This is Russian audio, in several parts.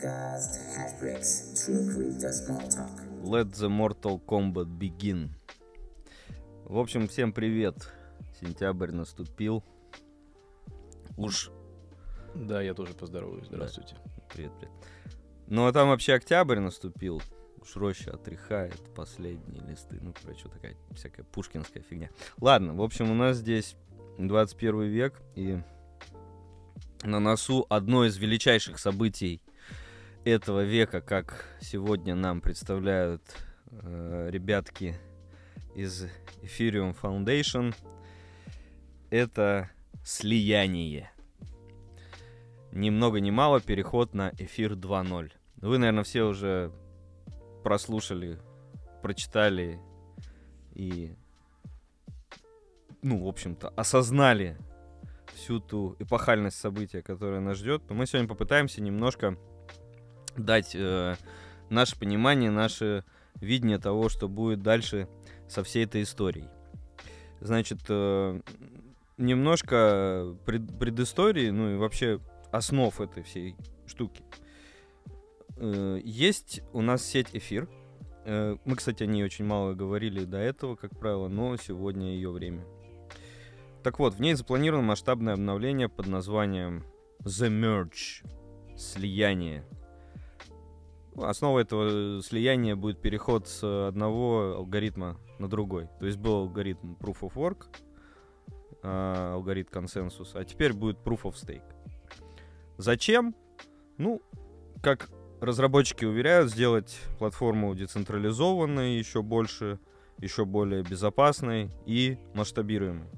Podcast Hashbricks True Crypto Small Talk. Let the Mortal Kombat begin. В общем, всем привет. Сентябрь наступил. Уж Да, я тоже поздороваюсь. Здравствуйте. привет, привет. Ну а там вообще октябрь наступил. Уж роща отряхает последние листы. Ну, короче, вот такая всякая пушкинская фигня. Ладно, в общем, у нас здесь 21 век, и на носу одно из величайших событий этого века, как сегодня нам представляют э, ребятки из Ethereum Foundation, это слияние. Ни много ни мало переход на эфир 2.0. Вы, наверное, все уже прослушали, прочитали и, ну, в общем-то, осознали всю ту эпохальность события, которое нас ждет. Но мы сегодня попытаемся немножко дать э, наше понимание, наше видение того, что будет дальше со всей этой историей. Значит, э, немножко пред, предыстории, ну и вообще основ этой всей штуки. Э, есть у нас сеть эфир. Э, мы, кстати, о ней очень мало говорили до этого, как правило, но сегодня ее время. Так вот, в ней запланировано масштабное обновление под названием The Merge. Слияние. Основой этого слияния будет переход с одного алгоритма на другой. То есть был алгоритм Proof of Work, а, алгоритм консенсус, а теперь будет Proof of Stake. Зачем? Ну, как разработчики уверяют, сделать платформу децентрализованной еще больше, еще более безопасной и масштабируемой.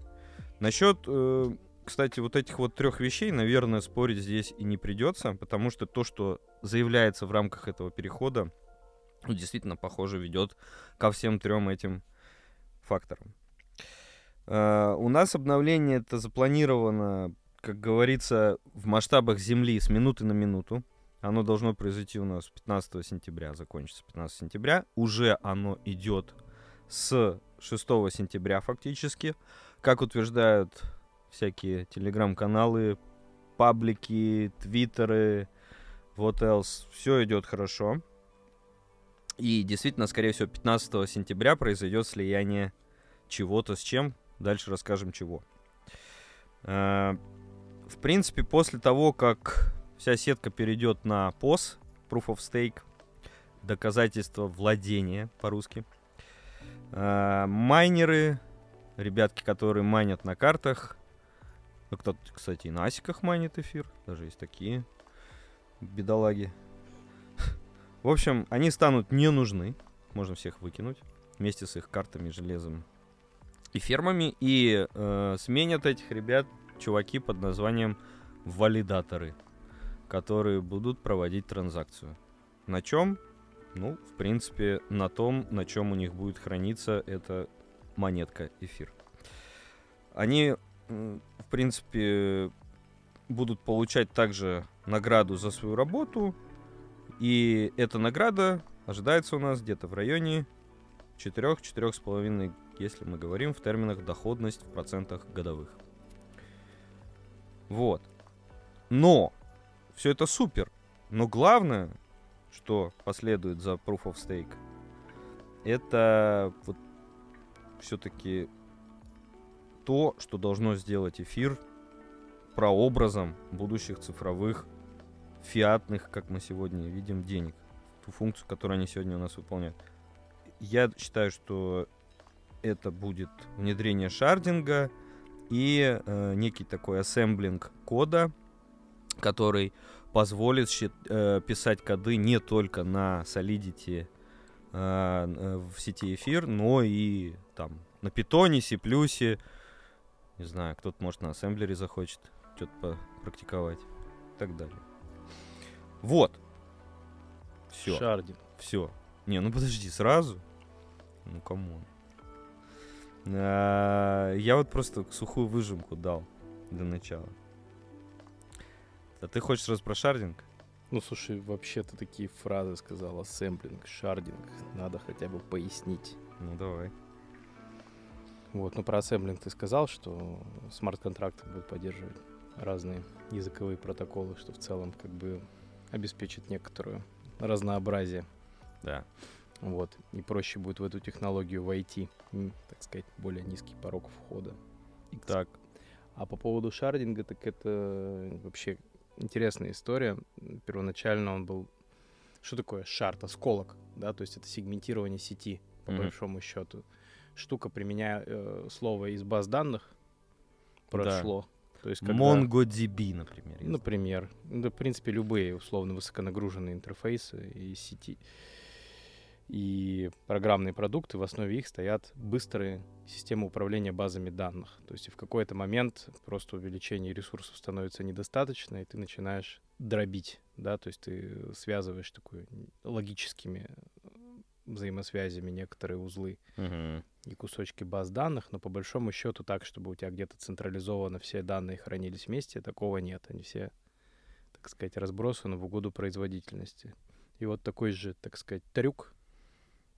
Насчет, э, кстати, вот этих вот трех вещей, наверное, спорить здесь и не придется, потому что то, что заявляется в рамках этого перехода, ну, действительно, похоже, ведет ко всем трем этим факторам. Э, у нас обновление это запланировано, как говорится, в масштабах Земли с минуты на минуту. Оно должно произойти у нас 15 сентября, закончится 15 сентября. Уже оно идет с 6 сентября фактически. Как утверждают всякие телеграм-каналы, паблики, твиттеры, вот else, все идет хорошо. И действительно, скорее всего, 15 сентября произойдет слияние чего-то с чем. Дальше расскажем чего. Э, В принципе, после того, как вся сетка перейдет на POS, Proof of Stake, доказательство владения по-русски, э, майнеры, ребятки, которые майнят на картах, ну, кто-то, кстати, и на асиках майнит эфир, даже есть такие бедолаги. В общем, они станут не нужны, можно всех выкинуть вместе с их картами, железом и фермами, и э, сменят этих ребят чуваки под названием валидаторы, которые будут проводить транзакцию. На чем? Ну, в принципе, на том, на чем у них будет храниться эта монетка эфир. Они, принципе, будут получать также награду за свою работу. И эта награда ожидается у нас где-то в районе 4-4,5, если мы говорим в терминах доходность в процентах годовых. Вот. Но все это супер. Но главное, что последует за Proof of Stake, это вот все-таки то, что должно сделать эфир прообразом будущих цифровых фиатных, как мы сегодня видим, денег. Ту функцию, которую они сегодня у нас выполняют. Я считаю, что это будет внедрение шардинга и э, некий такой ассемблинг кода, который позволит щи- э, писать коды не только на Solidity э, э, в сети эфир, но и там на питоне, C++, не знаю, кто-то может на ассемблере захочет что-то практиковать и так далее. Вот. Все. Шардинг. Все. Не, ну подожди, сразу? Ну, come on. А, Я вот просто сухую выжимку дал для начала. А ты хочешь раз про шардинг? Ну, слушай, вообще ты такие фразы сказал. Ассемблинг, шардинг. Надо хотя бы пояснить. Ну, давай. Вот, ну про ассемблинг ты сказал, что смарт-контракты будут поддерживать разные языковые протоколы, что в целом как бы обеспечит некоторую разнообразие. Да. Вот. И проще будет в эту технологию войти, так сказать, более низкий порог входа. Так. А по поводу шардинга, так это вообще интересная история. Первоначально он был... Что такое шард? Осколок, да? То есть это сегментирование сети, по Мгм. большому счету. Штука, применяя э, слово из баз данных, прошло. То есть когда... MongoDB, например. Например. Да, в принципе, любые условно высоконагруженные интерфейсы и сети. И программные продукты, в основе их стоят быстрые системы управления базами данных. То есть в какой-то момент просто увеличение ресурсов становится недостаточно, и ты начинаешь дробить, да, то есть ты связываешь такой логическими взаимосвязями некоторые узлы Мгм. и кусочки баз данных, но по большому счету так, чтобы у тебя где-то централизованно все данные хранились вместе, такого нет. Они все, так сказать, разбросаны в угоду производительности. И вот такой же, так сказать, трюк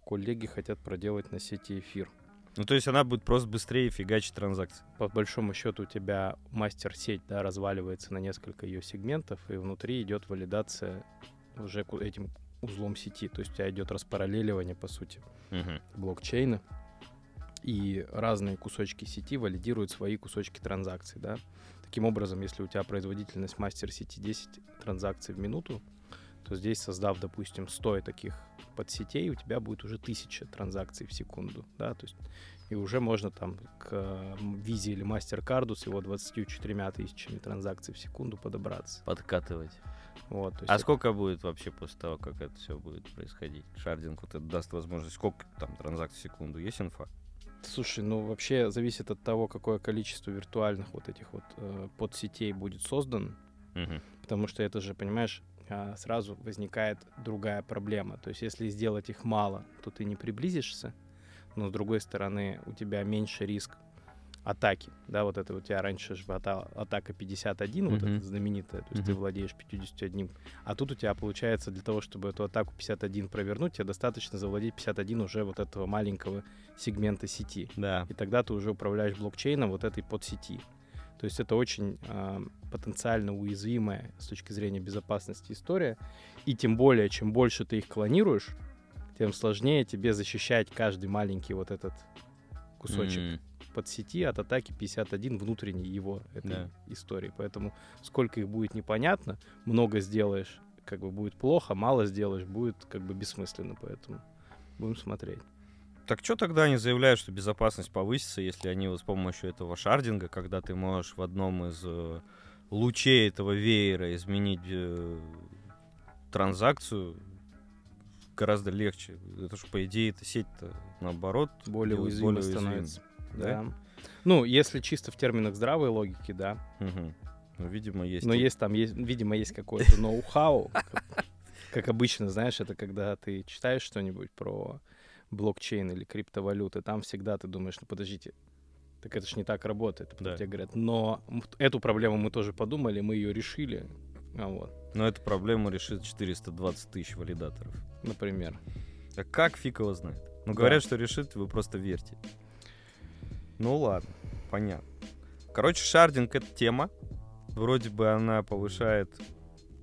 коллеги хотят проделать на сети эфир. Ну, то есть она будет просто быстрее фигачить транзакции. По большому счету у тебя мастер-сеть да, разваливается на несколько ее сегментов, и внутри идет валидация уже этим узлом сети. То есть у тебя идет распараллеливание, по сути, Мгм. блокчейна, и разные кусочки сети валидируют свои кусочки транзакций, да. Таким образом, если у тебя производительность мастер сети 10 транзакций в минуту, то здесь, создав, допустим, 100 таких подсетей, у тебя будет уже 1000 транзакций в секунду, да, то есть и уже можно там к визе или мастер-карду с его 24 тысячами транзакций в секунду подобраться. Подкатывать. Вот, А это- сколько будет вообще после того, как это все будет происходить? Шардинг вот это даст возможность, сколько там транзакций в секунду? Есть инфа? Слушай, ну вообще зависит от того, какое количество виртуальных вот этих вот э, подсетей будет создан, Мгм. потому что это же, понимаешь, а, сразу возникает другая проблема. То есть если сделать их мало, то ты не приблизишься, но с другой стороны у тебя меньше риск атаки, да, вот это у тебя раньше же ата- атака 51, вот Мгм. эта знаменитая, то есть ты Мгм. владеешь 51, а тут у тебя получается для того, чтобы эту атаку 51 провернуть, тебе достаточно завладеть 51 уже вот этого маленького сегмента сети. Да. И тогда ты уже управляешь блокчейном вот этой подсети. То есть это очень а, потенциально уязвимая с точки зрения безопасности история. И тем более, чем больше ты их клонируешь, тем сложнее тебе защищать каждый маленький вот этот кусочек М. подсети от атаки 51 внутренней его этой Да. истории. Поэтому сколько их будет непонятно, много сделаешь, как бы будет плохо, мало сделаешь, будет как бы бессмысленно. Поэтому будем смотреть. Так что тогда они заявляют, что безопасность повысится, если они вот с помощью этого шардинга, когда ты можешь в одном из э, лучей этого веера изменить э, транзакцию, гораздо легче. Это же, по идее, эта сеть-то наоборот Более уязвимой. становится. Да? Да. Ну, если чисто в терминах здравой логики, да. Мгм. Ну, видимо, есть. Но есть там, есть, видимо, есть какое-то ноу-хау. Как, как обычно, знаешь, это когда ты читаешь что-нибудь про блокчейн или криптовалюты, там всегда ты думаешь, ну подождите, так это ж не так работает. Потом Да. тебе говорят, но эту проблему мы тоже подумали, мы ее решили. А вот, Но эту проблему решит 420 тысяч валидаторов. например. А как фиг его знает? Ну, Да. говорят, что решит, вы просто верьте. Ну ладно, понятно. Короче, шардинг — это тема. Вроде бы она повышает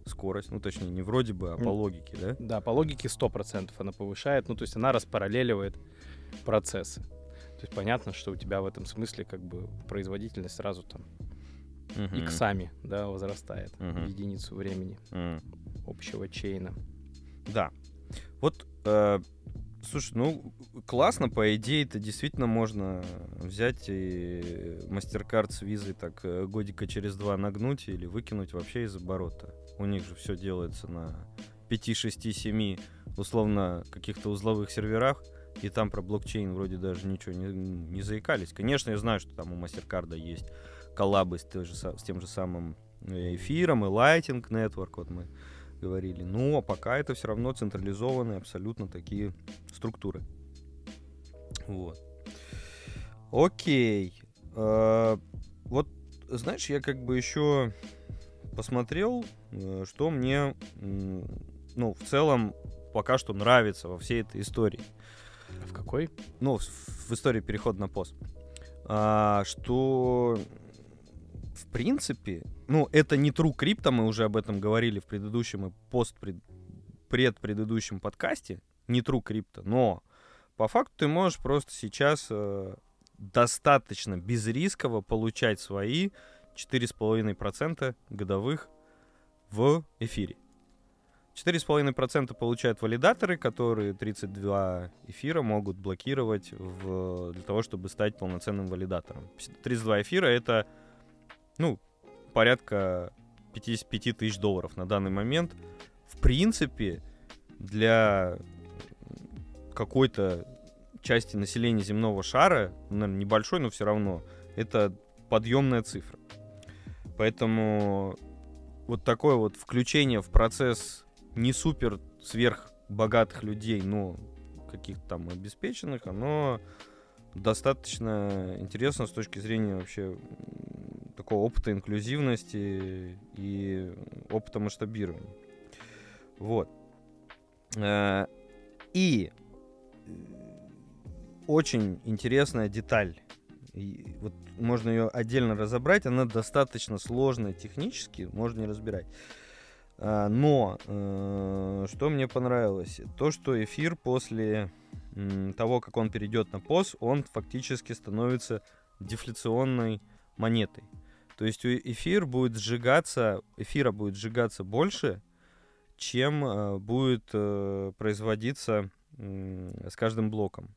скорость. Ну, точнее, не вроде бы, а по логике, да? Да, по логике 100% она повышает, ну, то есть она распараллеливает процессы. То есть понятно, что у тебя в этом смысле как бы производительность сразу там Мгм. иксами, да, возрастает в единицу времени М. общего чейна. Да. Вот, э, слушай, ну, классно, по идее, это действительно можно взять и MasterCard с визой так э, годика через два нагнуть или выкинуть вообще из оборота. У них же все делается на 5, 6, 7 условно каких-то узловых серверах, и там про блокчейн вроде даже ничего не, не заикались. Конечно, я знаю, что там у MasterCard есть коллабы с, же с тем же самым э, эфиром и Lightning Network, вот мы говорили. Но пока это все равно централизованные абсолютно такие структуры. Вот. Окей. Э, Вот, знаешь, я как бы еще посмотрел, э, что мне, ну, в целом пока что нравится во всей этой истории. А в какой? Ну, в, в истории перехода на пост. А, что в принципе, ну, это не true крипто, мы уже об этом говорили в предыдущем и пост предпредыдущем подкасте, не true крипто, но по факту ты можешь просто сейчас э, достаточно безрисково получать свои 4,5% годовых в эфире. 4,5% получают валидаторы, которые 32 эфира могут блокировать в, для того, чтобы стать полноценным валидатором. 32 эфира — это, ну, порядка 55 тысяч долларов на данный момент. В принципе, для какой-то части населения земного шара, наверное, небольшой, но все равно, это подъемная цифра. Поэтому вот такое вот включение в процесс не супер сверх богатых людей, но каких-то там обеспеченных, оно достаточно интересно с точки зрения вообще такого опыта инклюзивности и опыта масштабирования. Вот. Э, и очень интересная деталь. Вот можно ее отдельно разобрать, она достаточно сложная технически, можно не разбирать. А, но э, что мне понравилось? То, что эфир после того, как он перейдет на POS, он фактически становится дефляционной монетой. То есть эфир будет сжигаться, эфира будет сжигаться больше, чем э, будет э, производиться с каждым блоком.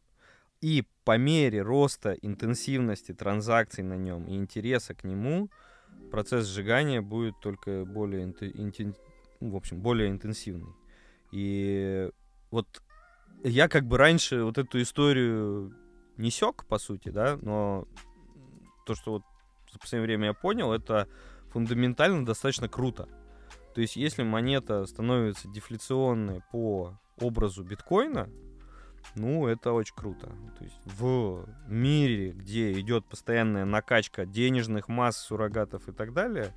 И по мере роста интенсивности транзакций на нем и интереса к нему, процесс сжигания будет только более интен, ну, в общем, более интенсивный. И вот я как бы раньше вот эту историю не сёк, по сути, да, но то, что вот за последнее время я понял, это фундаментально достаточно круто. То есть, если монета становится дефляционной по образу биткоина, ну, это очень круто. То есть в мире, где идет постоянная накачка денежных масс, суррогатов и так далее,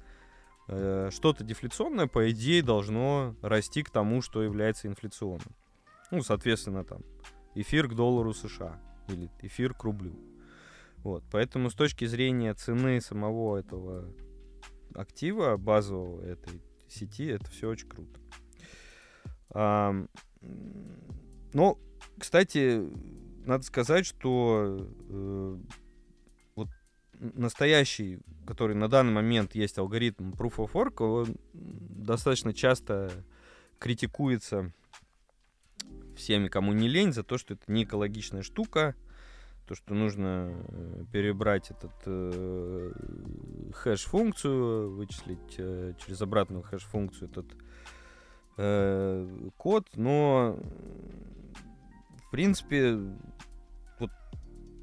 Э, что-то дефляционное, по идее, должно расти к тому, что является инфляционным. Ну, соответственно, там, эфир к доллару США или эфир к рублю. Вот, поэтому с точки зрения цены самого этого актива, базового этой сети, это все очень круто. А, ну, кстати, надо сказать, что э, настоящий, который на данный момент есть алгоритм Proof of Work, он достаточно часто критикуется всеми, кому не лень, за то, что это не экологичная штука, то, что нужно э, перебрать этот э, хэш-функцию, вычислить э, через обратную хэш-функцию этот э, код, но в принципе, вот,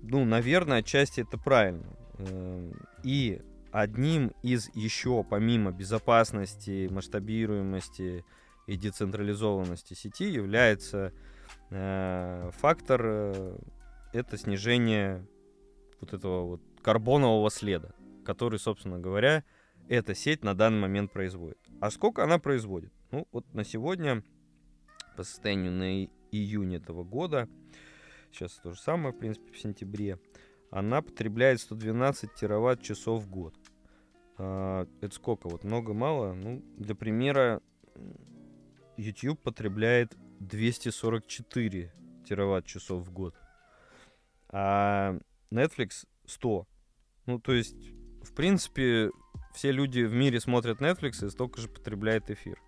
ну, наверное, отчасти это правильно. Эм, и одним из еще, помимо безопасности, масштабируемости и децентрализованности сети, является э, фактор э, это снижение вот этого вот карбонового следа, который, собственно говоря, эта сеть на данный момент производит. А сколько она производит? Ну, вот на сегодня, по состоянию на июнь этого года, сейчас то же самое, в принципе, в сентябре, она потребляет 112 тераватт-часов в год. А, это сколько? Вот много-мало? Ну, для примера, YouTube потребляет 244 тераватт-часов в год. А Netflix 100. Ну, то есть, в принципе, все люди в мире смотрят Netflix и столько же потребляет эфир.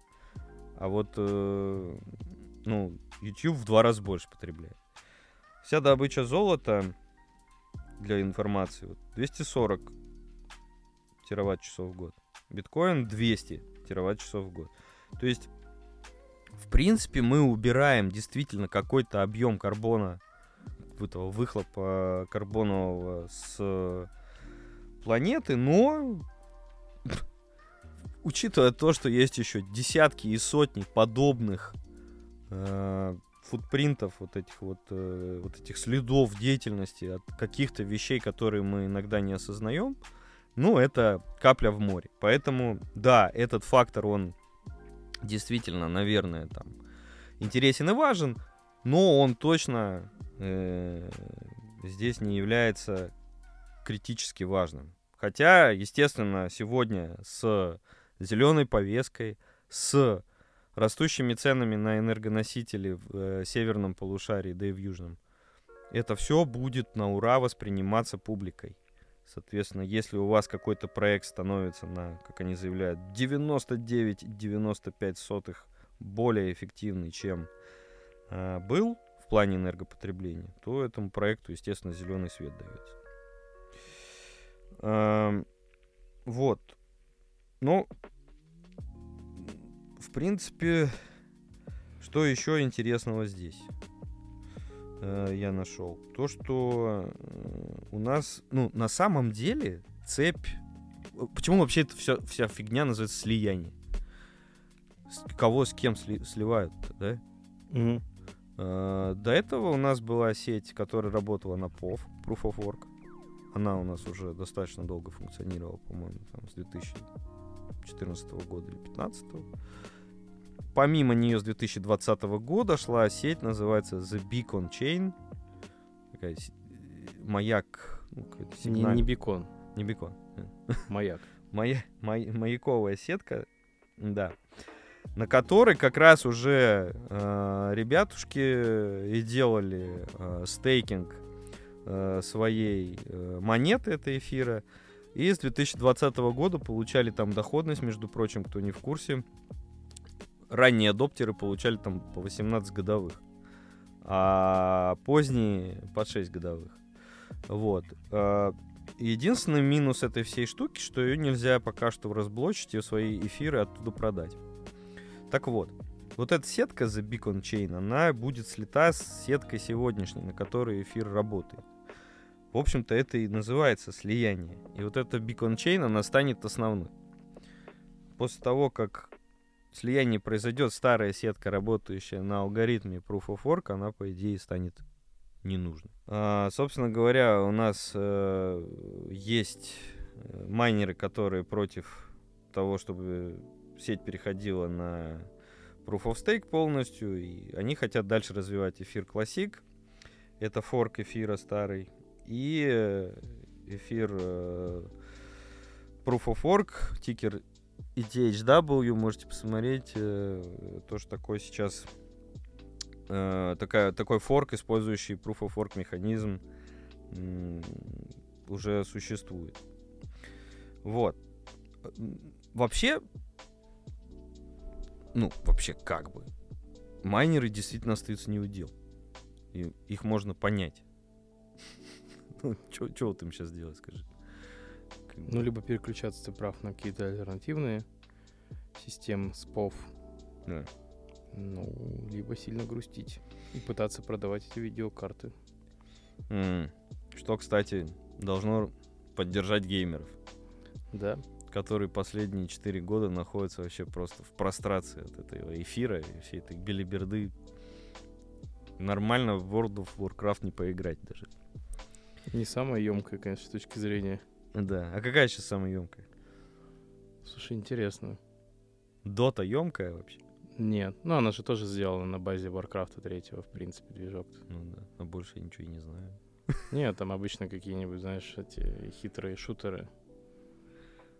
А вот, э, ну, YouTube в два раза больше потребляет. Вся добыча золота для информации. Вот 240 тераватт-часов в год. Биткоин 200 тераватт-часов в год. То есть, в принципе, мы убираем действительно какой-то объем карбона, этого выхлопа карбонового с планеты, но учитывая то, что есть еще десятки и сотни подобных э, футпринтов, вот этих вот, э, вот этих следов деятельности от каких-то вещей, которые мы иногда не осознаем, ну, это капля в море. Поэтому, да, этот фактор, он действительно, наверное, там интересен и важен, но он точно э, здесь не является критически важным. Хотя, естественно, сегодня с зеленой повесткой, с растущими ценами на энергоносители в э, северном полушарии, да и в южном, это все будет на ура восприниматься публикой. Соответственно, если у вас какой-то проект становится на, как они заявляют, 99,95 более эффективный, чем э, был в плане энергопотребления, то этому проекту, естественно, зеленый свет дается. Э, вот. Ну, в принципе, что еще интересного здесь? э, я нашел. То, что э, у нас, ну, на самом деле цепь... э, Почему вообще это вся, вся фигня называется слияние? С- кого с кем сли- сливают, да? Мгм. Э, До этого у нас была сеть, которая работала на POV, Proof of Work. Она у нас уже достаточно долго функционировала, по-моему, там, с 2014 года или 2015. Помимо нее с 2020 года шла сеть, называется The Beacon Chain. Такая э, маяк. ну, Не, не бекон, не бекон. маяк. Мая- май- маяковая сетка, да, на которой как раз уже э, ребятушки и делали э, стейкинг э, своей э, монеты этой эфира. И с 2020 года получали там доходность, между прочим, кто не в курсе. Ранние адоптеры получали там по 18 годовых, а поздние под 6 годовых. Вот. Э, Единственный минус этой всей штуки, что ее нельзя пока что разблочить и свои эфиры оттуда продать. Так вот, вот эта сетка The Beacon Chain, она будет слита с сеткой сегодняшней, на которой эфир работает. В общем-то, это и называется слияние. И вот эта Beacon Chain, она станет основной. После того, как слияние произойдет, старая сетка, работающая на алгоритме Proof of Work, она, по идее, станет не нужной. А, собственно говоря, у нас э, есть э, майнеры, которые против того, чтобы сеть переходила на Proof of Stake полностью, и они хотят дальше развивать эфир Classic. Это форк эфира старый. И э, эфир э, Proof of Work, тикер ETHW, можете посмотреть. э, то, что такое сейчас э, такая, такой форк, использующий Proof of Work механизм, уже существует. Вот. Вообще, ну, вообще как бы, майнеры действительно остаются не у дел. И их можно понять. Ну, что вот им сейчас делать, скажи? Ну, либо переключаться, ты прав, на какие-то альтернативные системы СПОВ, да. ну, либо сильно грустить и пытаться продавать эти видеокарты. Что, кстати, должно поддержать геймеров. Да, которые последние 4 года находятся вообще просто в прострации от этого эфира и всей этой белиберды. Нормально в World of Warcraft не поиграть даже. не самая емкая, конечно, с точки зрения. Да. А какая сейчас самая емкая? Слушай, интересно. Дота емкая вообще? Нет, ну она же тоже сделана на базе Warcraft 3, в принципе, движок. Ну да. А больше я ничего и не знаю. Нет, там обычно какие-нибудь, знаешь, эти хитрые шутеры.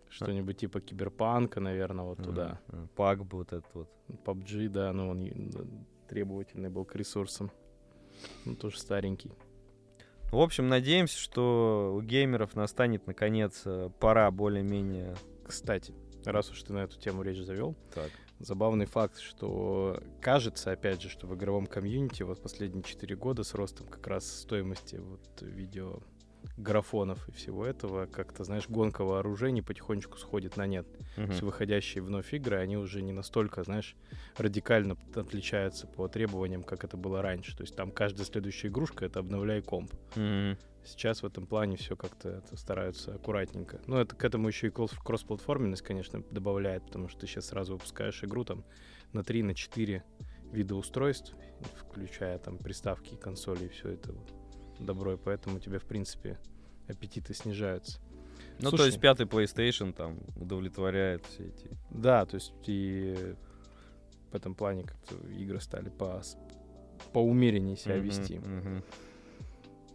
Что-нибудь типа киберпанка, наверное, вот туда. Пак бы вот этот вот. PUBG, да, ну он требовательный был к ресурсам. Ну, тоже старенький. В общем, надеемся, что у геймеров настанет наконец э, пора более-менее... Кстати, раз уж ты на эту тему речь завел, Так. забавный факт, что кажется, опять же, что в игровом комьюнити вот последние 4 года с ростом как раз стоимости вот видео графонов и всего этого, как-то, знаешь, гонка вооружений потихонечку сходит на нет. То есть выходящие вновь игры, они уже не настолько, знаешь, радикально отличаются по требованиям, как это было раньше. То есть там каждая следующая игрушка — это обновляй комп. Мгм. Сейчас в этом плане все как-то стараются аккуратненько. Ну, это к этому еще и кросс- кроссплатформенность, конечно, добавляет, потому что ты сейчас сразу выпускаешь игру там на 3, на 4 вида устройств, включая там приставки, консоли и все это вот добро, и поэтому у тебя, в принципе, аппетиты снижаются. Ну, Слушай. то есть пятый PlayStation там удовлетворяет все эти... Да, то есть и в этом плане как-то игры стали по поумереннее себя Мгм, вести. мгм.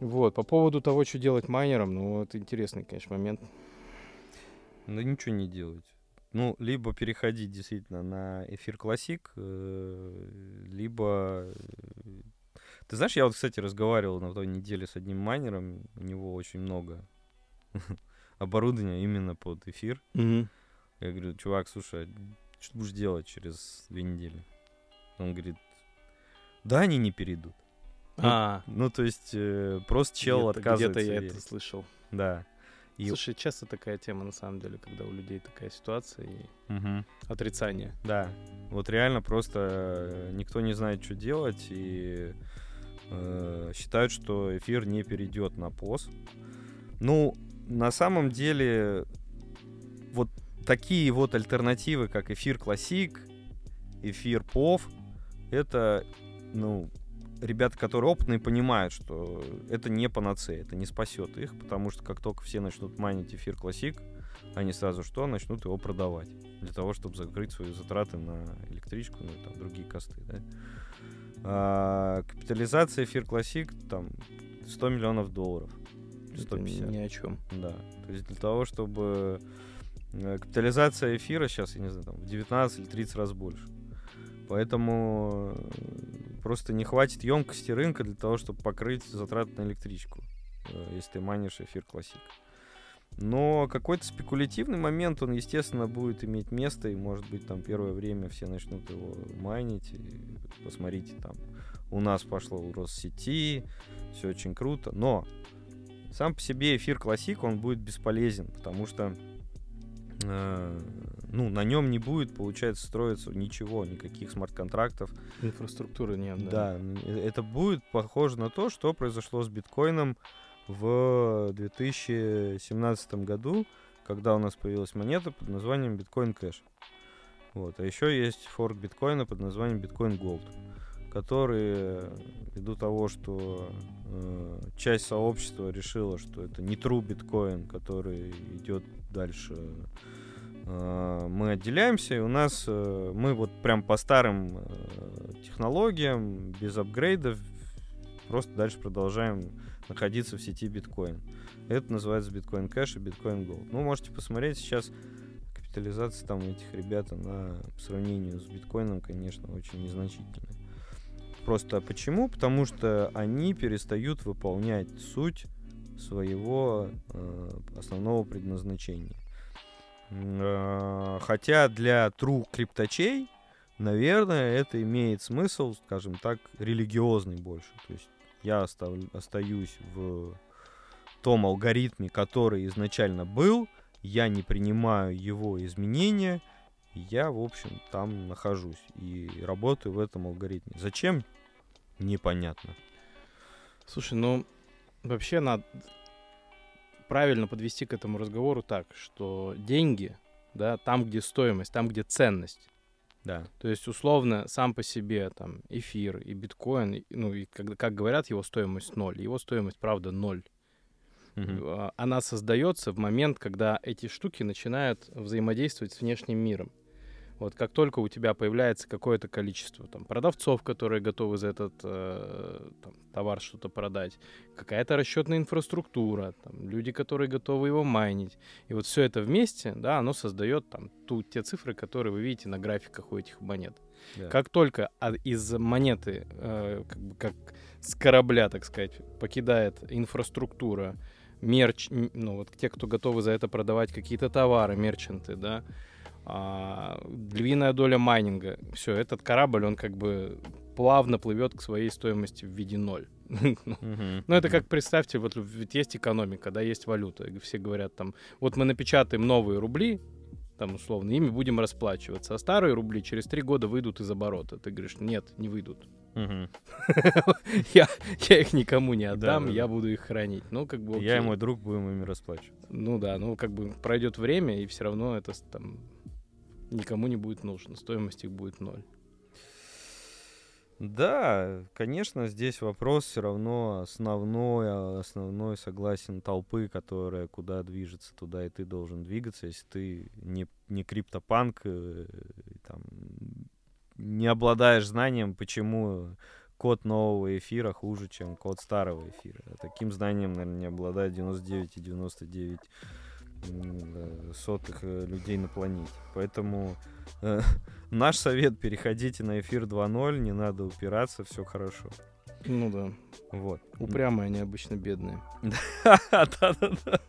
Вот, по поводу того, что делать майнером, ну, это интересный, конечно, момент. Да ничего не делать. Ну, либо переходить действительно на эфир классик, э, либо... Ты знаешь, я вот, кстати, разговаривал на той неделе с одним майнером, у него очень много оборудования именно под эфир. Я говорю, чувак, слушай, а что ты будешь делать через две недели? Он говорит, да, они не перейдут. Ну, А, Ну, то есть, э, просто чел где-то- отказывается Где-то я верить. это слышал. Да. И- Слушай, часто такая тема, на самом деле, когда у людей такая ситуация и Мгм. отрицание. Да, вот реально просто э, никто не знает, что делать, и э, считают, что эфир не перейдет на пост. Ну, на самом деле, вот такие вот альтернативы, как эфир классик, эфир пов, это, ну, ребята, которые опытные, понимают, что это не панацея, это не спасет их, потому что как только все начнут майнить эфир классик, они сразу что? Начнут его продавать для того, чтобы закрыть свои затраты на электричку, ну там другие косты, да. А, капитализация эфир классик там 100 миллионов долларов. Это 150. ни о чем. Да. То есть для того, чтобы э, капитализация эфира сейчас, я не знаю, там, в 19 или 30 раз больше. Поэтому э, просто не хватит емкости рынка для того, чтобы покрыть затраты на электричку, э, если ты манишь эфир классик. Но какой-то спекулятивный момент, он, естественно, будет иметь место, и, может быть, там первое время все начнут его майнить. И посмотрите, там у нас пошло в Россети, все очень круто. Но сам по себе эфир классик, он будет бесполезен, потому что э, ну, на нем не будет, получается, строиться ничего, никаких смарт-контрактов. Инфраструктуры нет, да. Да, э, это будет похоже на то, что произошло с биткоином в 2017 году, когда у нас появилась монета под названием биткоин кэш. Вот. А еще есть форк биткоина под названием биткоин голд, который ввиду того, что э, часть сообщества решила, что это не true биткоин, который идет дальше, э, мы отделяемся, и у нас э, мы вот прям по старым э, технологиям, без апгрейдов, просто дальше продолжаем находиться в сети биткоин. Это называется биткоин кэш и биткоин голд. Ну, можете посмотреть сейчас капитализация там этих ребят, по сравнению с биткоином, конечно, очень незначительная. Просто почему? Потому что они перестают выполнять суть своего э, основного предназначения. Э, хотя для true крипточей, наверное, это имеет смысл, скажем так, религиозный больше. То есть я остав- остаюсь в том алгоритме, который изначально был, я не принимаю его изменения, я, в общем, там нахожусь и работаю в этом алгоритме. Зачем? Непонятно. Слушай, ну вообще надо правильно подвести к этому разговору так, что деньги, да, там, где стоимость, там, где ценность. Да. То есть, условно, сам по себе там эфир и биткоин, и, ну, и как, как говорят, его стоимость ноль. Его стоимость, правда, ноль. А, Она создается в момент, когда эти штуки начинают взаимодействовать с внешним миром. Вот как только у тебя появляется какое-то количество там, продавцов, которые готовы за этот э, там, товар что-то продать, какая-то расчетная инфраструктура, там, люди, которые готовы его майнить. И вот все это вместе, да, оно создает там ту, те цифры, которые вы видите на графиках у этих монет. Да. Как только а- из монеты, э, как бы как с корабля, так сказать, покидает инфраструктура, мерч, ну вот те, кто готовы за это продавать какие-то товары, мерчанты, да, а, львиная доля майнинга, все, этот корабль, он как бы плавно плывет к своей стоимости в виде ноль. Ну, ну, это как представьте, вот ведь есть экономика, да, есть валюта. Все говорят там, вот мы напечатаем новые рубли, там, условно, ими будем расплачиваться, а старые рубли через три года выйдут из оборота. Ты говоришь, нет, не выйдут. Я, их никому не отдам, да, я буду их хранить. Ну, как бы Я и мой друг будем ими расплачиваться. Ну да, ну как бы пройдет время, и все равно это там никому не будет нужно. Стоимость их будет ноль. Да, конечно, здесь вопрос все равно основной, а основной согласен толпы, которая куда движется, туда и ты должен двигаться, если ты не, не криптопанк, э, там, не обладаешь знанием, почему код нового эфира хуже, чем код старого эфира. Таким знанием, наверное, не обладает 99,99% м, сотых э, людей на планете. Поэтому э, наш совет, переходите на эфир 2.0, не надо упираться, все хорошо. Ну да. Вот. Упрямые они обычно бедные. Да-да-да.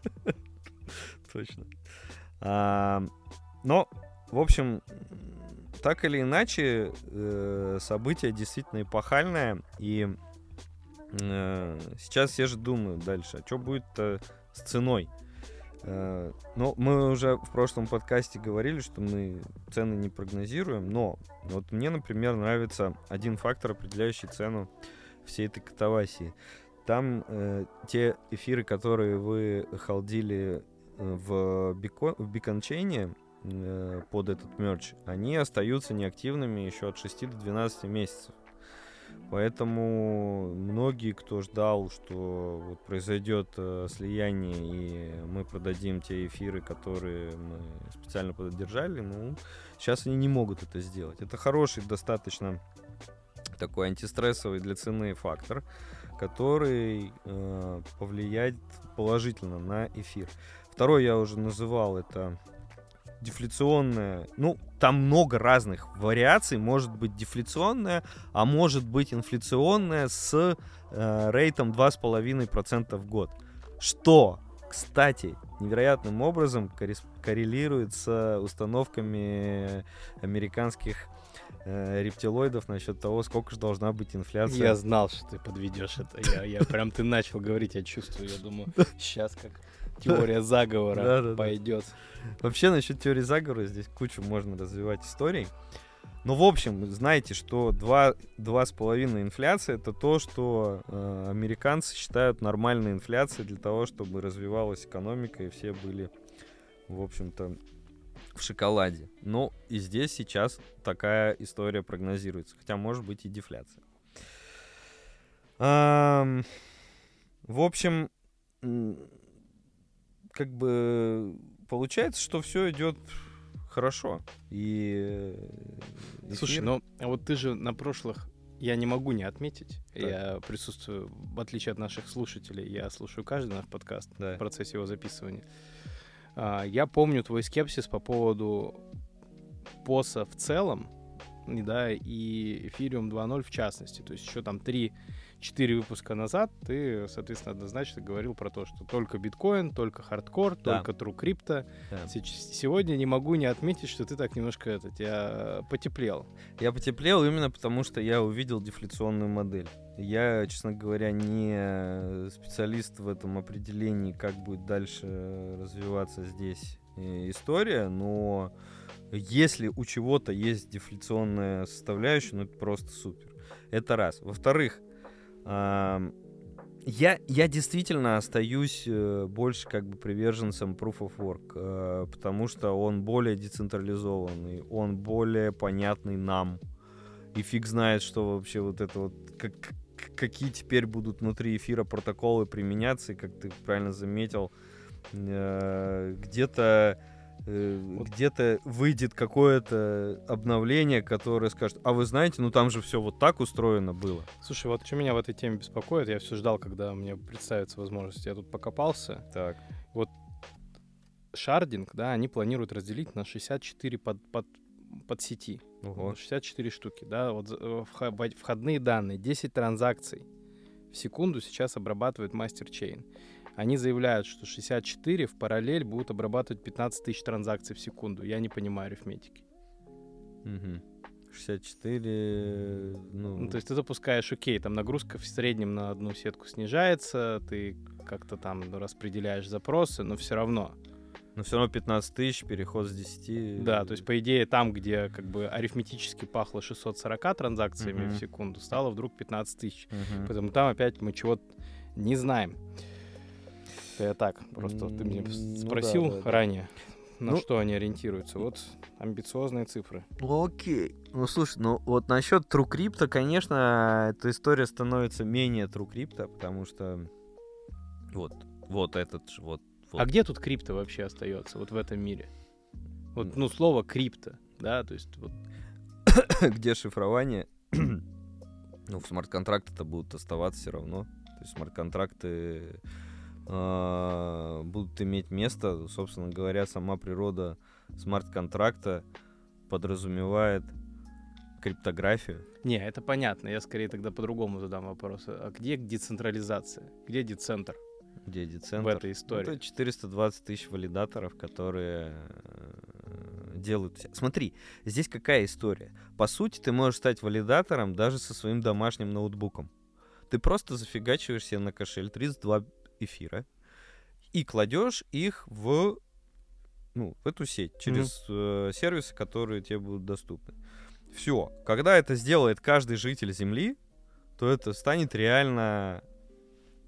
Точно. А, Но, в общем, так или иначе, э, событие действительно эпохальное. И э, сейчас все же думают дальше, а что будет с ценой? Э, Ну, мы уже в прошлом подкасте говорили, что мы цены не прогнозируем, но вот мне, например, нравится один фактор, определяющий цену всей этой катавасии. Там э, те эфиры, которые вы халдили э, в, бико, в бикончейне э, под этот мерч, они остаются неактивными еще от 6 до 12 месяцев. Поэтому многие, кто ждал, что вот произойдет э, слияние и мы продадим те эфиры, которые мы специально поддержали, ну, сейчас они не могут это сделать. Это хороший достаточно такой антистрессовый для цены фактор, который э, повлияет положительно на эфир. Второй я уже называл, это дефляционная. Ну, там много разных вариаций. Может быть дефляционная, а может быть инфляционная с э, рейтом 2,5% в год. Что, кстати, невероятным образом коррелирует с установками американских э, рептилоидов насчет того, сколько же должна быть инфляция. Я знал, что ты подведешь это. Я, я прям ты начал говорить, я чувствую. Я думаю, сейчас как теория заговора пойдет. Вообще, насчет теории заговора здесь кучу можно развивать историй. Но, в общем, знаете, что 2, 2,5 инфляция это то, что э, американцы считают нормальной инфляцией для того, чтобы развивалась экономика и все были, в общем-то, в шоколаде. Ну, и здесь сейчас такая история прогнозируется. Хотя, может быть, и дефляция. В общем, как бы получается, что все идет хорошо. И э, Слушай, эфир- ну а вот ты же на прошлых я не могу не отметить. Так. Я присутствую, в отличие от наших слушателей, я слушаю каждый наш подкаст Да. в процессе его записывания. А, Я помню твой скепсис по поводу ПОСа в целом, да, и Ethereum 2.0 в частности. То есть еще там 3-4 выпуска назад ты, соответственно, однозначно говорил про то, что только биткоин, только хардкор, Да. только true крипто. Да. Сегодня не могу не отметить, что ты так немножко это, тебя потеплел. Я потеплел именно потому, что я увидел дефляционную модель. Я, честно говоря, не специалист в этом определении, как будет дальше развиваться здесь э, история, но если у чего-то есть дефляционная составляющая, ну это просто супер. Это раз. Во-вторых, я, я действительно остаюсь э, больше как бы приверженцем Proof of Work, э, потому что он более децентрализованный, он более понятный нам. И фиг знает, что вообще вот это вот, как, какие теперь будут внутри эфира протоколы применяться, и как ты правильно заметил, э, где-то Вот. где-то выйдет какое-то обновление, которое скажет, а вы знаете, ну там же все вот так устроено было. Слушай, вот что меня в этой теме беспокоит, я все ждал, когда мне представится возможность. Я тут покопался. Так. Шардинг, да, они планируют разделить на 64 под, под, подсети. Ого. 64 штуки, да. Вот э, входные данные, 10 транзакций в секунду сейчас обрабатывает мастерчейн. Они заявляют, что 64 в параллель будут обрабатывать 15 тысяч транзакций в секунду. Я не понимаю арифметики. Мгм. 64, ну, Ну, то есть ты запускаешь, окей, там нагрузка в среднем на одну сетку снижается, ты как-то там распределяешь запросы, но все равно. но все равно 15 тысяч, переход с 10. Да, то есть, по идее, там, где как бы арифметически пахло 640 транзакциями Мгм. в секунду, стало вдруг 15 тысяч. Мгм. Поэтому там опять мы чего-то не знаем. Это я так, просто ты меня ну спросил да, да, да. ранее, на Ну- что они ориентируются. Вот амбициозные цифры. Ну, окей. Ну, слушай, ну вот насчет True Crypto, конечно, эта история становится менее True Crypto, потому что вот, вот этот вот, вот. А где тут крипто вообще остается, вот в этом мире? Вот, ну, слово крипто, да, то есть вот где шифрование, ну, в смарт-контракты-то будут оставаться все равно. То есть смарт-контракты э, будут иметь место. Собственно говоря, сама природа смарт-контракта подразумевает криптографию. Не, это понятно. Я скорее тогда по-другому задам вопрос. А где децентрализация? Где децентр Где децентр? в этой истории? Это 420 тысяч валидаторов, которые э, делают... Смотри, здесь какая история? По сути, ты можешь стать валидатором даже со своим домашним ноутбуком. Ты просто зафигачиваешь себе на кошель 32 эфира и кладешь их в, ну, в эту сеть через э, сервисы, которые тебе будут доступны. Все. Когда это сделает каждый житель Земли, то это станет реально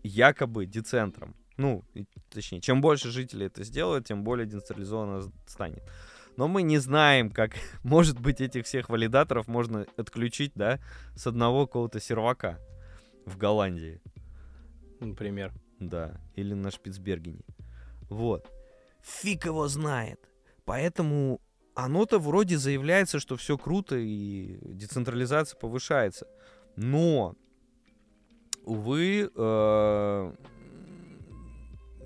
якобы децентром. Ну, точнее, чем больше жителей это сделают, тем более децентрализованно станет. Но мы не знаем, как, может быть, этих всех валидаторов можно отключить, да, с одного какого-то сервака в Голландии. Например. Да, или на Шпицбергене. Вот. Фиг его знает. Поэтому оно-то вроде заявляется, что все круто и децентрализация повышается. Но, увы, э,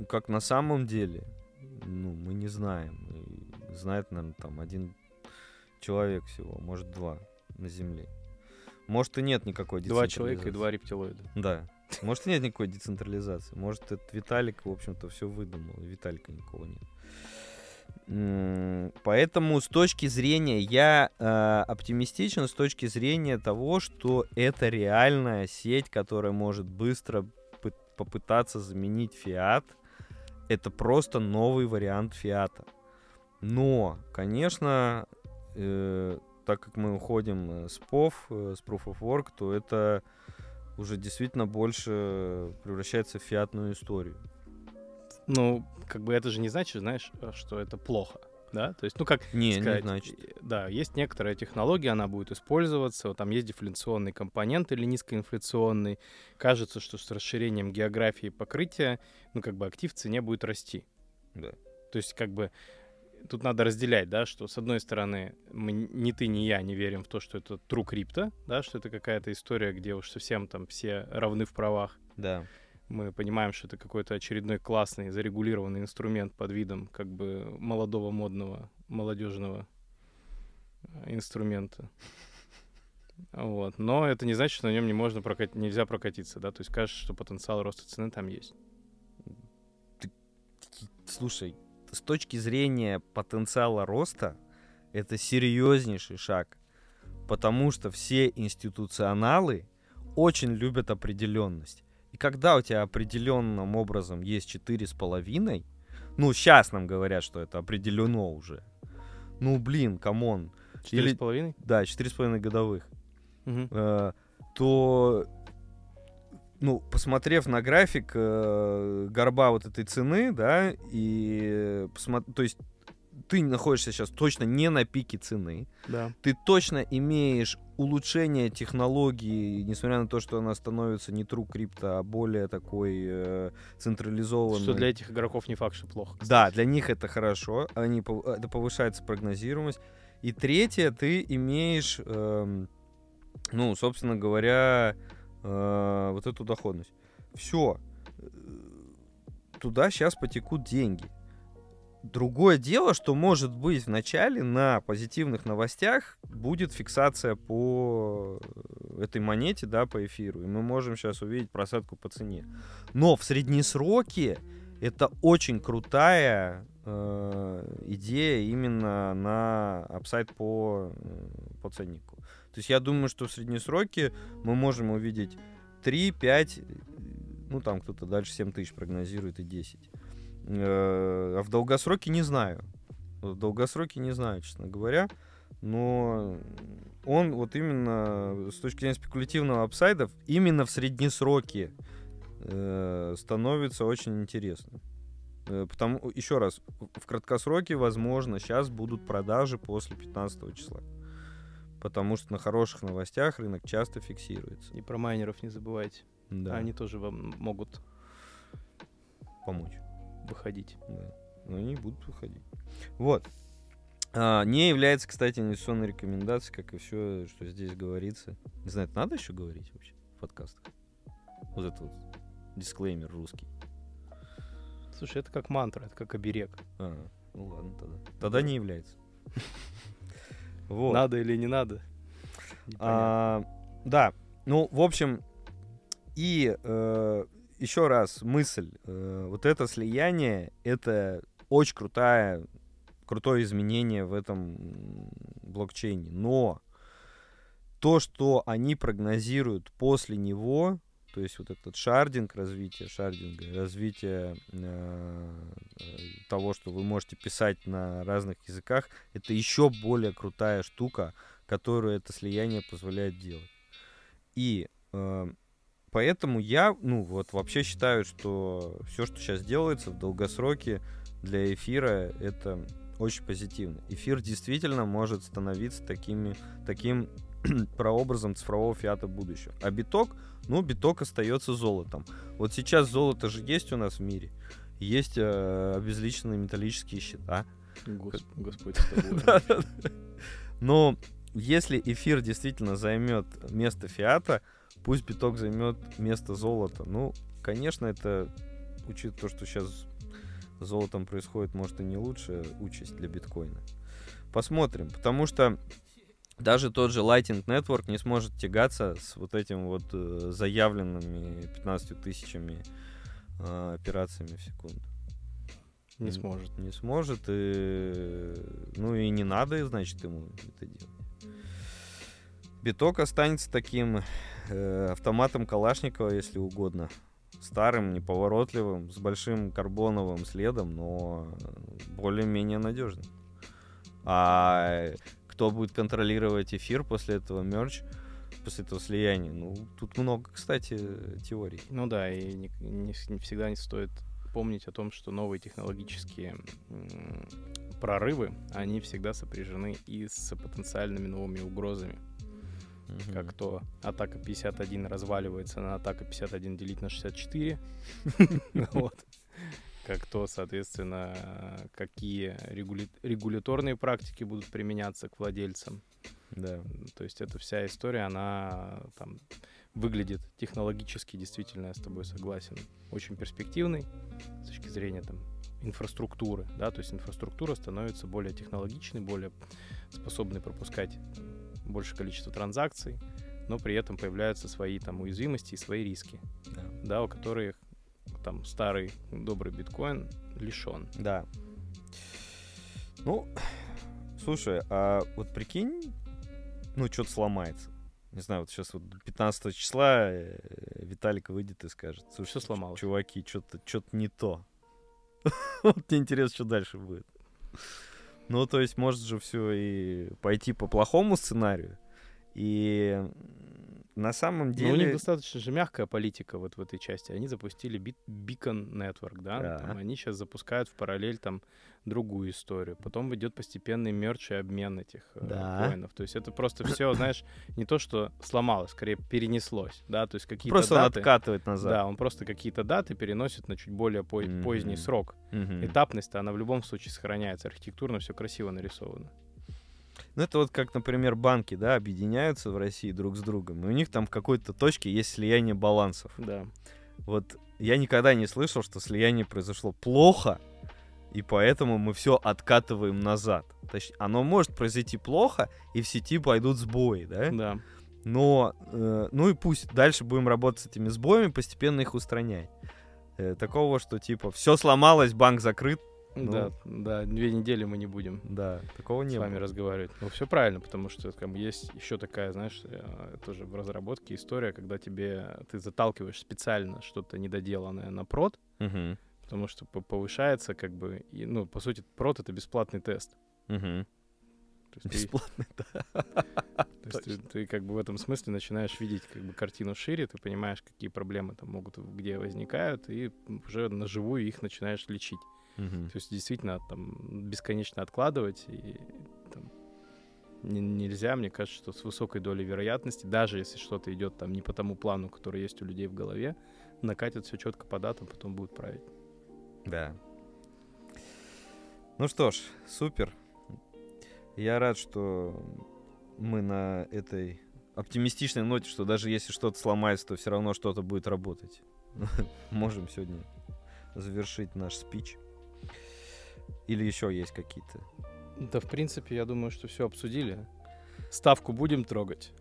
как на самом деле, ну, мы не знаем. И знает, наверное, там один человек всего, может, два на Земле. Может, и нет никакой Два человека и децентрализации. два рептилоида. Да. Может, нет никакой децентрализации. Может, это Виталик, в общем-то, все выдумал. Виталика никого нет. Поэтому с точки зрения, я э, оптимистичен с точки зрения того, что это реальная сеть, которая может быстро пы- попытаться заменить фиат. Это просто новый вариант фиата. Но, конечно, э, так как мы уходим э, с POV, э, с Proof of Work, то это уже действительно больше превращается в фиатную историю. Ну, как бы это же не значит, знаешь, что это плохо. Да, то есть, ну как Не, не сказать, значит. э, да, есть некоторая технология, она будет использоваться, вот там есть дефляционный компонент или низкоинфляционный. Кажется, что с расширением географии покрытия, ну как бы актив в цене будет расти. Да. То есть как бы тут надо разделять, да, что с одной стороны мы, ни ты, ни я не верим в то, что это true крипто, да, что это какая-то история, где уж совсем там все равны в правах. Да. Мы понимаем, что это какой-то очередной классный зарегулированный инструмент под видом как бы молодого, модного, молодежного э, инструмента. Вот. Но это не значит, что на нем не можно прокат... нельзя прокатиться, да, то есть кажется, что потенциал роста цены там есть. Слушай, с точки зрения потенциала роста, это серьезнейший шаг. Потому что все институционалы очень любят определенность. И когда у тебя определенным образом есть четыре с половиной, ну, сейчас нам говорят, что это определено уже. Ну, блин, come on. Четыре с половиной? Да, четыре с половиной годовых. Мгм. э, то, ну, посмотрев на график э, горба вот этой цены, да, и посмо- то есть ты находишься сейчас точно не на пике цены, Да. ты точно имеешь улучшение технологии, несмотря на то, что она становится не true крипто, а более такой э, централизованной. Что для этих игроков не факт, что плохо. кстати. Да, для них это хорошо, они, это повышается прогнозируемость. И третье, ты имеешь, эм, ну, собственно говоря, э, вот эту доходность. Все. Туда сейчас потекут деньги. Другое дело, что может быть в начале на позитивных новостях будет фиксация по этой монете, да, по эфиру, и мы можем сейчас увидеть просадку по цене. Но в среднесроке это очень крутая э, идея именно на upside по, э, по ценнику. То есть я думаю, что в среднесроке мы можем увидеть 3, 5, ну там кто-то дальше 7 тысяч прогнозирует и 10. Э, а в долгосроке не знаю. В долгосроке не знаю, честно говоря. Но он вот именно с точки зрения спекулятивного upside а, именно в среднесроке э, становится очень интересным. Э, Потому, еще раз, в краткосроке, возможно, сейчас будут продажи после 15 числа. Потому что на хороших новостях рынок часто фиксируется. И про майнеров не забывайте. Да, Они тоже вам могут помочь. выходить. Да. Но они будут выходить. Вот. А, не является, кстати, инвестиционной рекомендацией, как и все, что здесь говорится. Не знаю, это надо еще говорить вообще в подкастах? Вот это вот дисклеймер русский. Слушай, это как мантра, это как оберег. А, ну ладно тогда. Тогда не является. Вот. Надо или не надо? А, да, ну, в общем, и э, еще раз мысль. э, вот это слияние, это очень крутая, крутое изменение в этом блокчейне. Но то, что они прогнозируют после него, то есть вот этот шардинг, развитие шардинга, развитие э, того, что вы можете писать на разных языках, это еще более крутая штука, которую это слияние позволяет делать. И э, поэтому я, ну вот вообще считаю, что все, что сейчас делается в долгосроке для эфира, это очень позитивно. Эфир действительно может становиться такими, таким прообразом цифрового фиата будущего. А биток, ну, биток остается золотом. Вот сейчас золото же есть у нас в мире. Есть э, обезличенные металлические счета. Гос- Господь с тобой. Да-да-да. Но если эфир действительно займет место фиата, пусть биток займет место золота. Ну, конечно, это, учитывая то, что сейчас с золотом происходит, может, и не лучшая участь для биткоина. Посмотрим, потому что даже тот же Lightning Network не сможет тягаться с вот этим вот э, заявленными 15 тысячами э, операциями в секунду. Не сможет. Не сможет, и... ну и не надо, значит, ему это делать. Биток останется таким э, автоматом Калашникова, если угодно. Старым, неповоротливым, с большим карбоновым следом, но более-менее надежным. А кто будет контролировать эфир после этого мерч, после этого слияния? Ну, тут много, кстати, теорий. Ну да, и не, не не всегда не стоит помнить о том, что новые технологические прорывы, они всегда сопряжены и с потенциальными новыми угрозами. Мгм. Как то атака 51 разваливается на атака 51 делить на 64. Вот. Как то, соответственно, какие регули- регуляторные практики будут применяться к владельцам. Да. То есть эта вся история, она там выглядит технологически, действительно, я с тобой согласен, очень перспективной с точки зрения там инфраструктуры, да, то есть инфраструктура становится более технологичной, более способной пропускать большее количество транзакций, но при этом появляются свои там уязвимости и свои риски, Да. да, у которых там старый добрый биткоин лишен. Да. Ну, слушай, а вот прикинь, ну, что-то сломается. Не знаю, вот сейчас вот 15 числа э, Виталик выйдет и скажет, слушай, Всё сломалось. чуваки, что-то что не то. Вот мне интересно, что дальше будет. Ну, то есть, может же все и пойти по плохому сценарию. И на самом Но Ну, у них деле... достаточно же мягкая политика вот в этой части. Они запустили Beacon Network, да? Да. Там они сейчас запускают в параллель там другую историю. Потом идет постепенный мерч и обмен этих э, Да. коинов. То есть это просто все, знаешь, не то, что сломалось, скорее перенеслось, да? То есть какие-то Просто даты... откатывает назад. Да, он просто какие-то даты переносит на чуть более по- поздний Мгм. срок. Мгм. Этапность-то она в любом случае сохраняется. Архитектурно все красиво нарисовано. Ну, это вот как, например, банки, да, объединяются в России друг с другом, и у них там в какой-то точке есть слияние балансов. Да. Вот я никогда не слышал, что слияние произошло плохо, и поэтому мы все откатываем назад. То есть оно может произойти плохо, и в сети пойдут сбои, да? Да. Но, э, ну и пусть дальше будем работать с этими сбоями, постепенно их устранять. Э, такого, что типа все сломалось, банк закрыт, Ну. Да, да, две недели мы не будем да, такого не с вами было. разговаривать. Ну, все правильно, потому что как бы, есть еще такая, знаешь, э, тоже в разработке история, когда тебе ты заталкиваешь специально что-то недоделанное на прод, Мгм, потому что по- повышается, как бы, и, ну, по сути, прод это бесплатный тест. мгм. То есть, ты, Бесплатно, да. то есть ты, ты как бы в этом смысле начинаешь видеть как бы картину шире, ты понимаешь, какие проблемы там могут, где возникают, и уже на живую их начинаешь лечить. Мгм. То есть действительно там бесконечно откладывать и там, не- нельзя, мне кажется, что с высокой долей вероятности, даже если что-то идет там не по тому плану, который есть у людей в голове, накатят все четко по датам, потом будут править. Да. Ну что ж, супер. Я рад, что мы на этой оптимистичной ноте, что даже если что-то сломается, то все равно что-то будет работать. Можем сегодня завершить наш спич? Или еще есть какие-то? Да, в принципе, я думаю, что все обсудили. Ставку будем трогать.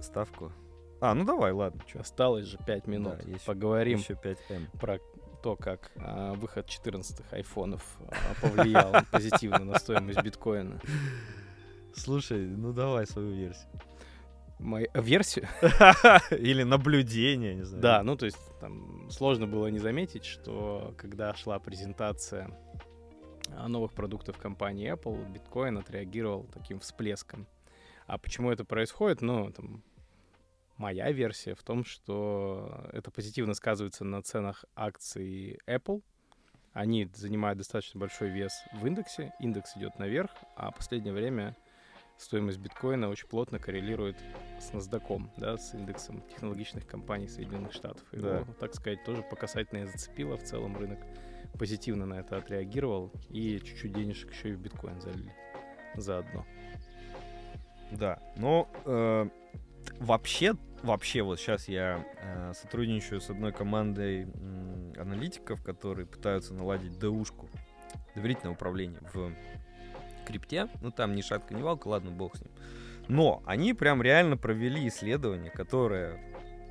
Ставку? А, ну давай, ладно. Чё. Осталось же 5 минут. Да, есть Поговорим Еще 5М. про то, как а, выход 14-х айфонов а, повлиял позитивно на стоимость биткоина. Слушай, ну давай свою версию. Мою версию? Или наблюдение, не знаю. Да, ну то есть там сложно было не заметить, что когда шла презентация новых продуктов компании Apple, биткоин отреагировал таким всплеском. А почему это происходит? Ну, там, моя версия в том, что это позитивно сказывается на ценах акций Apple. Они занимают достаточно большой вес в индексе, индекс идет наверх, а в последнее время стоимость биткоина очень плотно коррелирует с NASDAQ, да, с индексом технологичных компаний Соединенных Штатов. Его, Да. так сказать, тоже по касательной зацепило в целом рынок. Позитивно на это отреагировал и чуть-чуть денежек еще и в биткоин залили заодно. Да, но э, вообще, вообще вот сейчас я э, сотрудничаю с одной командой м, аналитиков, которые пытаются наладить ДУшку, доверительное управление в крипте. Ну там ни шатка, ни валка, ладно, бог с ним. Но они прям реально провели исследование, которое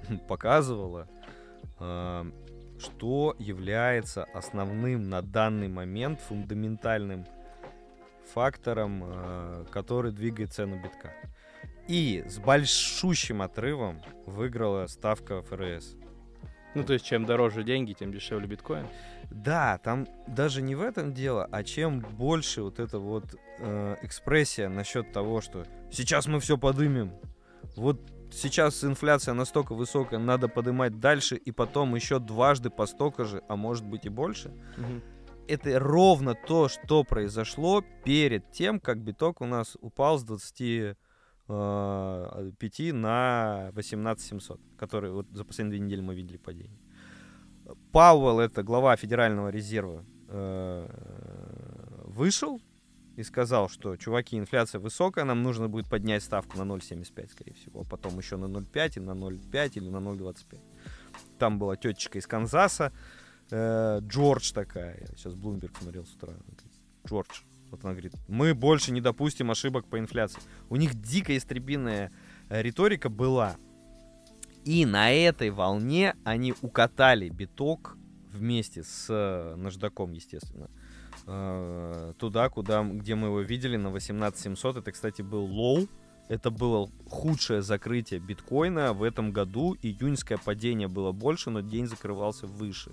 показывало, э, что является основным на данный момент фундаментальным фактором, э, который двигает цену битка. И с большущим отрывом выиграла ставка ФРС. Ну, то есть, чем дороже деньги, тем дешевле биткоин. Да, там даже не в этом дело, а чем больше вот эта вот э, экспрессия насчет того, что сейчас мы все подымем, вот сейчас инфляция настолько высокая, надо подымать дальше и потом еще дважды по столько же, а может быть и больше. Это ровно то, что произошло перед тем, как биток у нас упал с 25 на 18 700, который вот за последние две недели мы видели падение. Пауэлл, это глава Федерального резерва, э, вышел и сказал, что, чуваки, инфляция высокая, нам нужно будет поднять ставку на 0,75, скорее всего, а потом еще на 0,5 и на 0,5 или на 0,25. Там была тетечка из Канзаса, э, Джордж такая, я сейчас Bloomberg смотрел с утра, говорит, Джордж, вот она говорит, мы больше не допустим ошибок по инфляции. У них дикая ястребиная э, риторика была. И на этой волне они укатали биток вместе с э, Насдаком, естественно, туда, куда, где мы его видели, на 18700. Это, кстати, был low. Это было худшее закрытие биткоина в этом году. Июньское падение было больше, но день закрывался выше.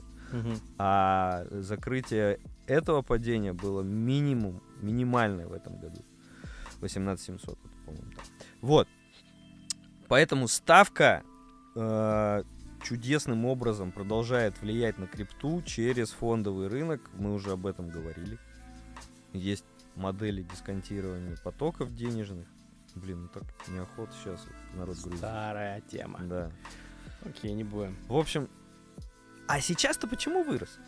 А закрытие этого падения было минимум, минимальное в этом году. 18700, вот, по-моему, так. Вот. Поэтому ставка э, чудесным образом продолжает влиять на крипту через фондовый рынок. Мы уже об этом говорили. Есть модели дисконтирования потоков денежных. Блин, ну так неохота сейчас народ грузит. Старая тема. Да. Окей, не будем. В общем, а сейчас-то почему вырос?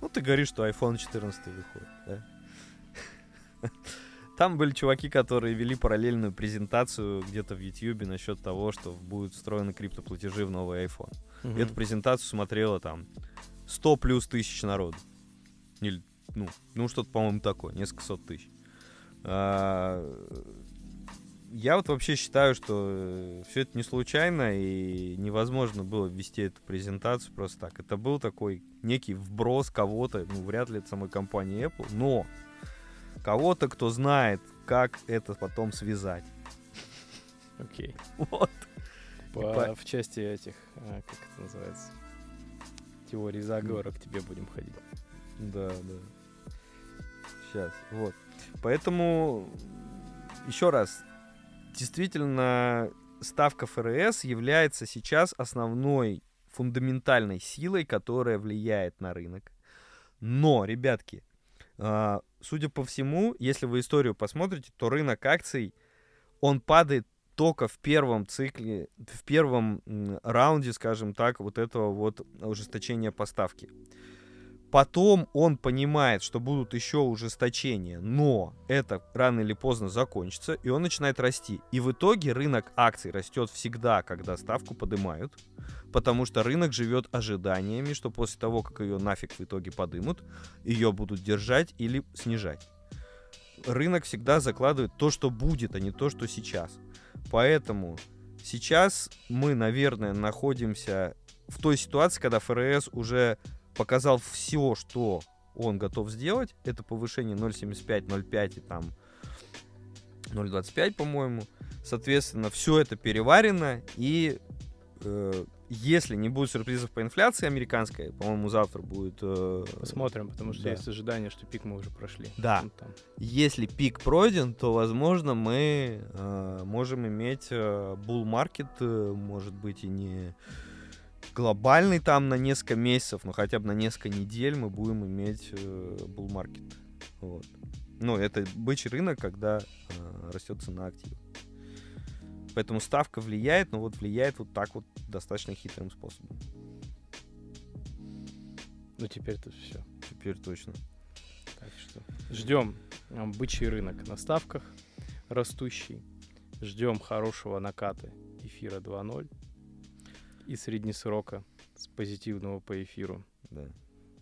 Ну, ты говоришь, что iPhone 14 выходит, да? Там были чуваки, которые вели параллельную презентацию где-то в YouTube насчет того, что будут встроены криптоплатежи в новый iPhone. Мгм. Эту презентацию смотрело там 100 плюс тысяч народу. Или, ну, ну что-то, по-моему, такое, несколько сот тысяч. А, я вот вообще считаю, что все это не случайно, и невозможно было ввести эту презентацию просто так. Это был такой некий вброс кого-то, ну, вряд ли это самой компании Apple, но кого-то, кто знает, как это потом связать. Окей. Вот. По- по- В части этих, а, как это называется, теории заговора к тебе будем ходить. Да, да. Сейчас, вот. Поэтому, еще раз, действительно, ставка ФРС является сейчас основной фундаментальной силой, которая влияет на рынок. Но, ребятки, а, судя по всему, если вы историю посмотрите, то рынок акций, он падает только в первом цикле, в первом раунде, скажем так, вот этого вот ужесточения поставки. Потом он понимает, что будут еще ужесточения, но это рано или поздно закончится, и он начинает расти. И в итоге рынок акций растет всегда, когда ставку поднимают, потому что рынок живет ожиданиями, что после того, как ее нафиг в итоге подымут, ее будут держать или снижать. Рынок всегда закладывает то, что будет, а не то, что сейчас. Поэтому сейчас мы, наверное, находимся в той ситуации, когда ФРС уже показал все, что он готов сделать. Это повышение 0,75, 0,5 и там 0,25, по-моему. Соответственно, все это переварено. И э, если не будет сюрпризов по инфляции американской, по-моему, завтра будет... Э, Посмотрим, потому что да. есть ожидание, что пик мы уже прошли. Да. Там. Если пик пройден, то, возможно, мы э, можем иметь э, bull market, э, может быть, и не глобальный там на несколько месяцев, но хотя бы на несколько недель мы будем иметь э, bull market. Вот. Ну, это бычий рынок, когда э, растет цена актива. Поэтому ставка влияет, но вот влияет вот так вот достаточно хитрым способом. Ну, теперь тут все. Теперь точно. Так что ждем а, бычий рынок на ставках растущий. Ждем хорошего наката эфира 2.0 и среднесрока с позитивного по эфиру. Да.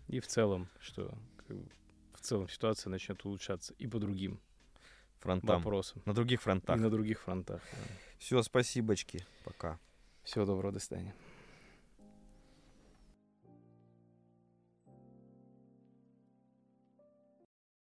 И в целом, что как бы, в целом ситуация начнет улучшаться и по другим Фронтам. вопросам. На других И фронтах. на других фронтах. Все, спасибочки. Пока. Всего доброго, до свидания.